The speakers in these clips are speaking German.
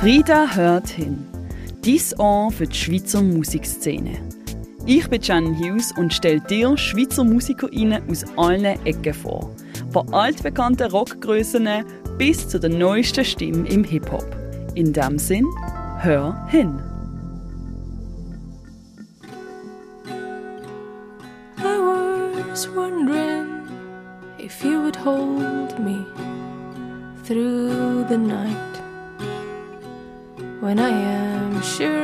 Frieda hört hin. Dies Ohr für die Schweizer Musikszene. Ich bin Jan Hughes und stelle dir Schweizer MusikerInnen aus allen Ecken vor. Von altbekannten Rockgrößen bis zu der neuesten Stimme im Hip-Hop. In dem Sinn, hör hin. I was wondering if you would hold me through the night when I am sure.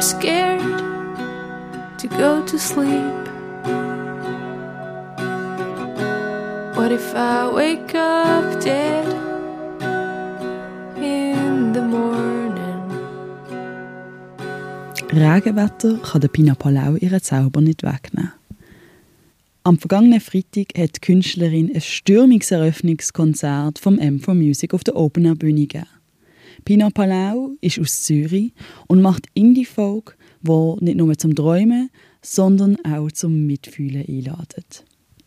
scared to go to sleep. What if I wake up dead in the morning? Regenwetter kann der Pina Palau Zauber nicht wegnehmen. Am vergangenen Freitag hat die Künstlerin ein stürmiges Eröffnungskonzert vom M4 Music auf der Open Bühne gegeben. Pina Palau ist aus Zürich und macht Indie-Folk, wo nicht nur zum Träumen, sondern auch zum Mitfühlen einladet.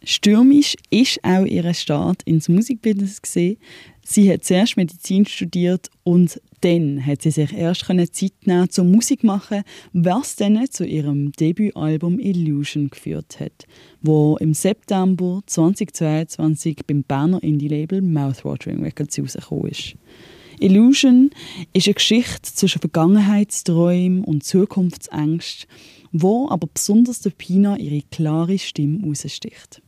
Stürmisch ist auch ihr Start ins Musikbusiness gesehen. Sie hat zuerst Medizin studiert und dann hat sie sich erst Zeit nehmen zum Musik machen, was dann zu ihrem Debütalbum Illusion geführt hat, wo im September 2022 beim Berner Indie-Label Mouthwatering Records rausgekommen ist. Illusion ist eine Geschichte zwischen Vergangenheitsträumen und Zukunftsängsten, wo aber besonders der Pina ihre klare Stimme heraussticht.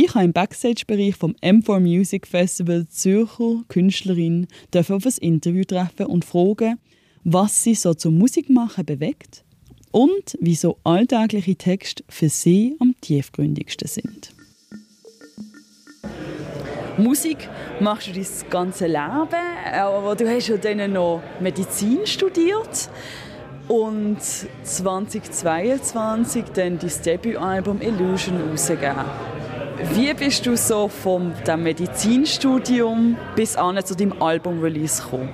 Ich habe im Backstage-Bereich vom M4 Music Festival Zürcher Künstlerin auf ein Interview treffen und fragen, was sie so zum Musikmachen bewegt und wieso alltägliche Texte für sie am tiefgründigsten sind. Musik machst du dein ganze Leben, aber du hast ja dann noch Medizin studiert und 2022 dann dein Debütalbum Illusion rausgegeben. Wie bist du so vom dem Medizinstudium bis an zu deinem Album-Release gekommen?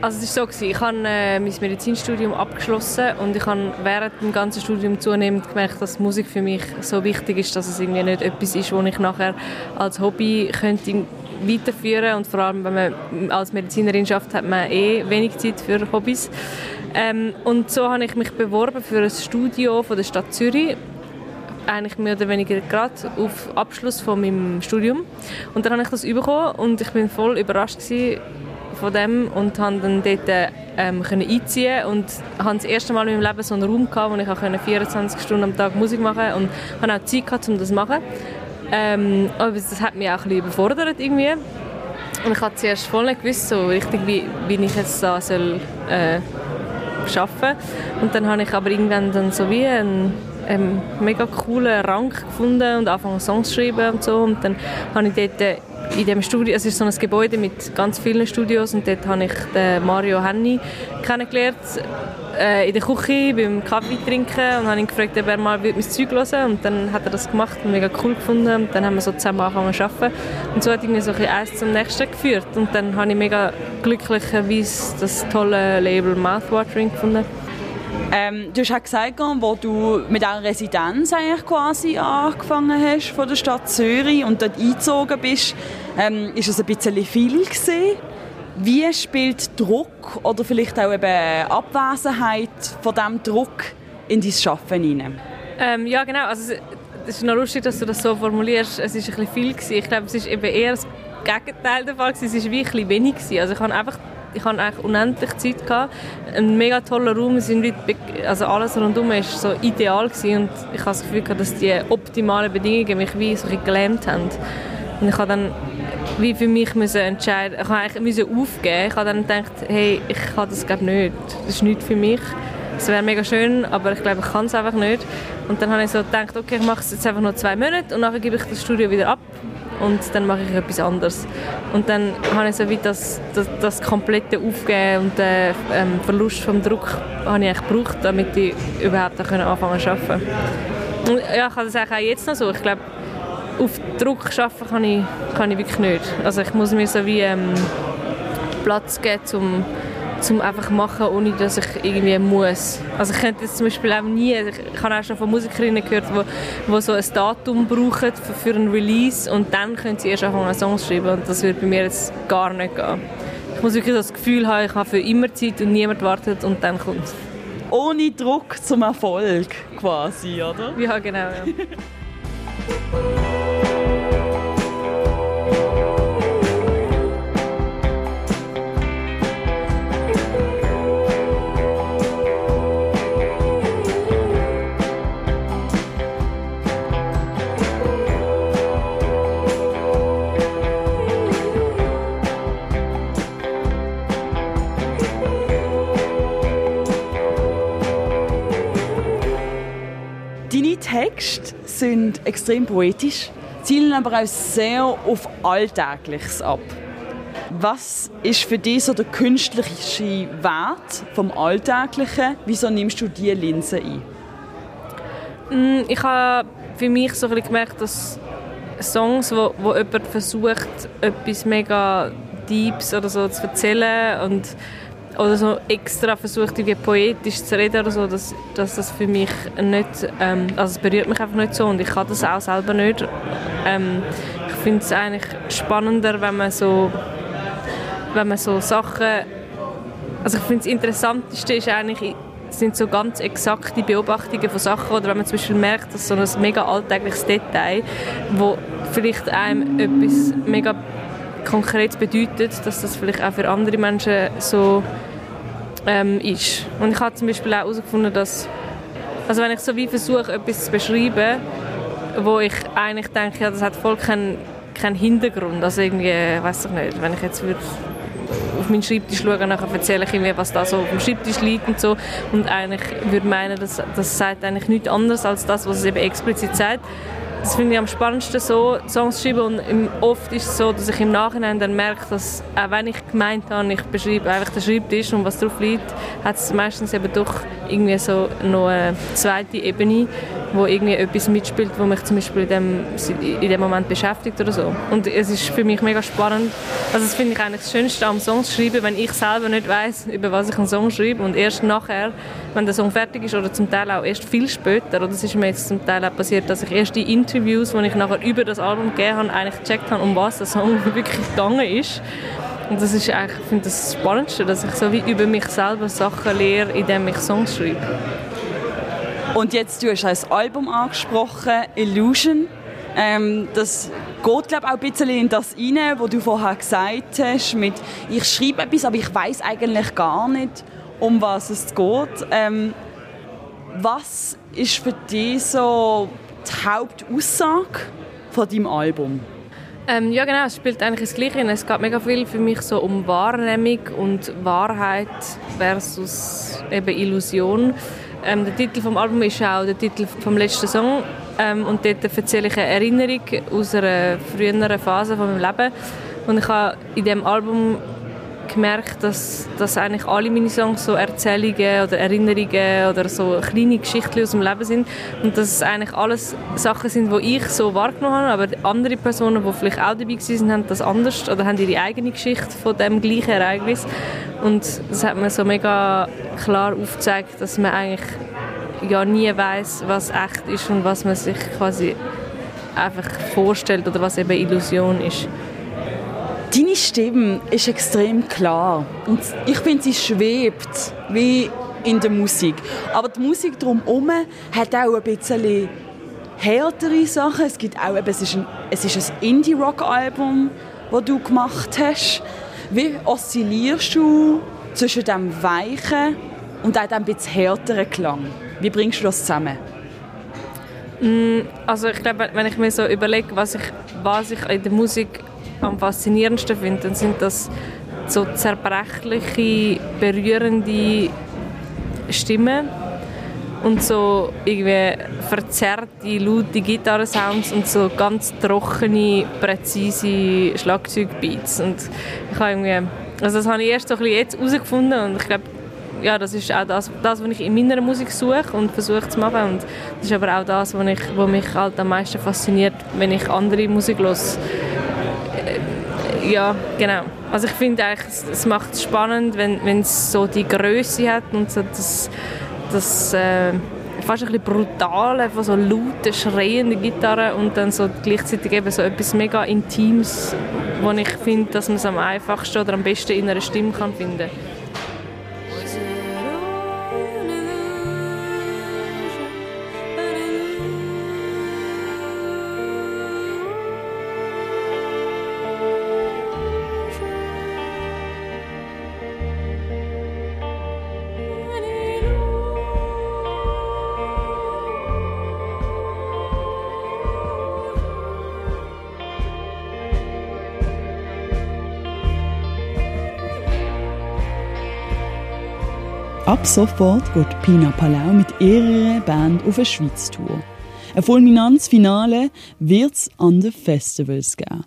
Also es war so, ich habe äh, mein Medizinstudium abgeschlossen und ich habe während dem ganzen Studium zunehmend gemerkt, dass Musik für mich so wichtig ist, dass es irgendwie nicht etwas ist, das ich nachher als Hobby könnte weiterführen und vor allem, wenn man als Medizinerin schafft, hat man eh wenig Zeit für Hobbys. Ähm, und so habe ich mich beworben für ein Studio von der Stadt Zürich eigentlich mehr oder weniger gerade auf Abschluss von meinem Studium und dann habe ich das bekommen und ich bin voll überrascht von dem und habe dann dort ähm, können einziehen und habe das erste Mal in meinem Leben so einen Raum gehabt, wo ich auch 24 Stunden am Tag Musik machen konnte und habe auch Zeit gehabt, um das zu machen. Ähm, aber das hat mich auch ein überfordert irgendwie. Und ich habe zuerst voll nicht gewusst, so richtig, wie, wie ich jetzt da soll, äh, arbeiten Und dann habe ich aber irgendwann dann so wie einen, einen mega coolen Rang gefunden und angefangen Songs zu schreiben und so. Und dann habe ich dort in dem Studio, es ist so ein Gebäude mit ganz vielen Studios und dort habe ich den Mario Henny kennengelernt äh, in der Küche beim Kaffee trinken und habe ihn gefragt, ob er mal mein Zeug hören und dann hat er das gemacht und mega cool gefunden. Und dann haben wir so zusammen angefangen zu arbeiten. Und so hat irgendwie so ein eins zum nächsten geführt. Und dann habe ich mega glücklicherweise das tolle Label Mouthwatering gefunden ähm, du hast auch gesagt, wo du mit einer Residenz eigentlich quasi angefangen hast von der Stadt Zürich und dort eingezogen bist, ähm, ist es ein bisschen viel gewesen. Wie spielt Druck oder vielleicht auch eben Abwesenheit von diesem Druck in dein Arbeiten hinein? Ähm, ja, genau. Also, es ist noch lustig, dass du das so formulierst. Es ist ein bisschen viel gewesen. Ich glaube, es eben eher das Gegenteil der Fall. Es ist wie wenig gewesen. Also ich habe einfach ich hatte eigentlich unendlich Zeit gehabt. Ein mega toller Raum, sind also alles rundum war so ideal gewesen und ich habe das Gefühl gehabt, dass die optimalen Bedingungen mich wie so gelähmt haben. Und ich habe dann wie für mich müssen entscheiden, ich habe eigentlich aufgeben. Ich habe dann gedacht, hey, ich kann das glaube nicht. Das ist nicht für mich. Es wäre mega schön, aber ich glaube, ich kann es einfach nicht. Und dann habe ich so gedacht, okay, ich mache es jetzt einfach noch zwei Monate und dann gebe ich das Studio wieder ab und dann mache ich etwas anderes. Und dann habe ich so wie das, das, das komplette Aufgeben und den ähm, Verlust vom Druck habe ich gebraucht, damit ich überhaupt anfangen zu arbeiten. Und ja, ich habe das auch jetzt noch so. Ich glaube, auf Druck arbeiten kann ich, kann ich wirklich nicht. Also ich muss mir so wie ähm, Platz geben, um zum einfach machen, ohne dass ich irgendwie muss. Also ich könnte jetzt zum Beispiel auch nie, ich habe auch schon von Musikerinnen gehört, wo, wo so ein Datum brauchen für, für einen Release und dann können sie erst anfangen Songs schreiben und das würde bei mir jetzt gar nicht gehen. Ich muss wirklich das Gefühl haben, ich habe für immer Zeit und niemand wartet und dann kommt Ohne Druck zum Erfolg quasi, oder? Ja, genau. Ja. sind extrem poetisch, zielen aber auch sehr auf Alltägliches ab. Was ist für dich so der künstlerische Wert vom Alltäglichen? Wieso nimmst du diese Linse ein? Mm, ich habe für mich so gemerkt, dass Songs, wo, wo jemand versucht, etwas mega Deeps oder so zu erzählen und oder so extra versucht, irgendwie poetisch zu reden oder so, dass, dass das für mich nicht, ähm, also es berührt mich einfach nicht so und ich kann das auch selber nicht. Ähm, ich finde es eigentlich spannender, wenn man so, wenn man so Sachen, also ich finde das Interessanteste ist eigentlich, sind so ganz exakte Beobachtungen von Sachen oder wenn man zum Beispiel merkt, dass so ein mega alltägliches Detail, wo vielleicht einem etwas mega konkret bedeutet, dass das vielleicht auch für andere Menschen so ähm, ist. Und ich habe zum Beispiel auch herausgefunden, dass also wenn ich so wie versuche, etwas zu beschreiben, wo ich eigentlich denke, ja, das hat voll keinen keinen Hintergrund, also irgendwie, weiß ich nicht, wenn ich jetzt würde auf meinen Schreibtisch schaue, dann erzähle ich irgendwie, was da so auf dem Schreibtisch liegt und so. Und eigentlich würde meinen, das, das sagt eigentlich nichts anderes als das, was es eben explizit sagt das finde ich am spannendsten so, Songs schreiben. Und oft ist es so, dass ich im Nachhinein dann merke, dass auch wenn ich gemeint habe, ich beschreibe einfach den Schreibtisch und was drauf liegt, hat es meistens eben doch irgendwie so noch eine zweite Ebene, wo irgendwie etwas mitspielt, wo mich zum Beispiel in dem, in dem Moment beschäftigt oder so. Und es ist für mich mega spannend. Also das finde ich eigentlich das Schönste am Songs schreiben, wenn ich selber nicht weiß, über was ich einen Song schreibe und erst nachher, wenn der Song fertig ist oder zum Teil auch erst viel später, oder das ist mir jetzt zum Teil auch passiert, dass ich erst die Interviews, die ich nachher über das Album gegeben habe, eigentlich gecheckt habe, um was der Song wirklich gegangen ist. Und das ist eigentlich, ich finde das Spannendste, dass ich so wie über mich selber Sachen lehre, indem ich Songs schreibe. Und jetzt, du hast ein Album angesprochen, Illusion. Ähm, das geht glaube auch ein bisschen in das rein, was du vorher gesagt hast, mit ich schreibe etwas, aber ich weiß eigentlich gar nicht, um was es geht. Ähm, was ist für dich so die Hauptaussage von deinem Album? Ähm, ja genau, es spielt eigentlich das Gleiche. Es geht mega viel für mich so um Wahrnehmung und Wahrheit versus eben Illusion. Ähm, der Titel vom Album ist auch der Titel vom letzten Song. Ähm, und dort erzähle ich eine Erinnerung aus einer früheren Phase von meinem Leben. Und ich habe in dem Album gemerkt, dass, dass eigentlich alle meine Songs so Erzählungen oder Erinnerungen oder so kleine Geschichten aus dem Leben sind und dass es eigentlich alles Sachen sind, die ich so wahrgenommen habe, aber andere Personen, die vielleicht auch dabei waren, haben das anders oder haben ihre eigene Geschichte von dem gleichen Ereignis und das hat mir so mega klar aufgezeigt, dass man eigentlich ja nie weiß, was echt ist und was man sich quasi einfach vorstellt oder was eben Illusion ist. Deine Stimme ist extrem klar und ich finde, sie schwebt wie in der Musik. Aber die Musik drumherum hat auch ein bisschen härtere Sachen. Es gibt auch, es ist ein, ein Indie-Rock-Album, das du gemacht hast. Wie oszillierst du zwischen dem weichen und auch dem bisschen härteren Klang? Wie bringst du das zusammen? Mm, also ich glaube, wenn ich mir so überlege, was ich, was ich in der Musik am faszinierendsten finde, dann sind das so zerbrechliche, berührende Stimmen und so irgendwie verzerrte, laute Gitarrensounds und so ganz trockene, präzise Schlagzeugbeats. Und ich habe irgendwie, also das habe ich erst so ein bisschen jetzt herausgefunden und ich glaube, ja, das ist auch das, das, was ich in meiner Musik suche und versuche zu machen. Und das ist aber auch das, was, ich, was mich halt am meisten fasziniert, wenn ich andere Musik höre ja, genau. Also ich finde eigentlich, es macht es spannend, wenn es so die Größe hat und so das, das äh, fast ein bisschen brutale, von so lauten, schreienden Gitarre und dann so gleichzeitig eben so etwas mega Intimes, wo ich finde, dass man es am einfachsten oder am besten in einer Stimme kann finden kann. Ab sofort geht Pina Palau mit ihrer Band auf eine Schweiz-Tour. Ein fulminantes Finale wird es an den Festivals geben.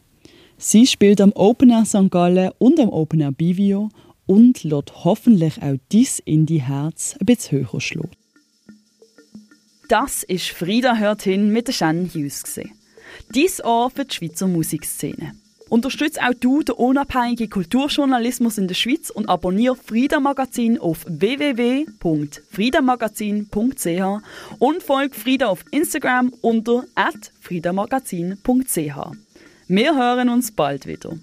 Sie spielt am Open Air St. Gallen und am Open Air Bivio und lässt hoffentlich auch dies in die Herz ein bisschen höher schlagen. Das ist Frieda hört hin mit Shannon Hughes. Dies Ohr für die Schweizer Musikszene. Unterstütze auch du den unabhängigen Kulturjournalismus in der Schweiz und abonniere Frieda Magazin auf www.friedamagazin.ch und folge Frieda auf Instagram unter @friedamagazin.ch. Wir hören uns bald wieder.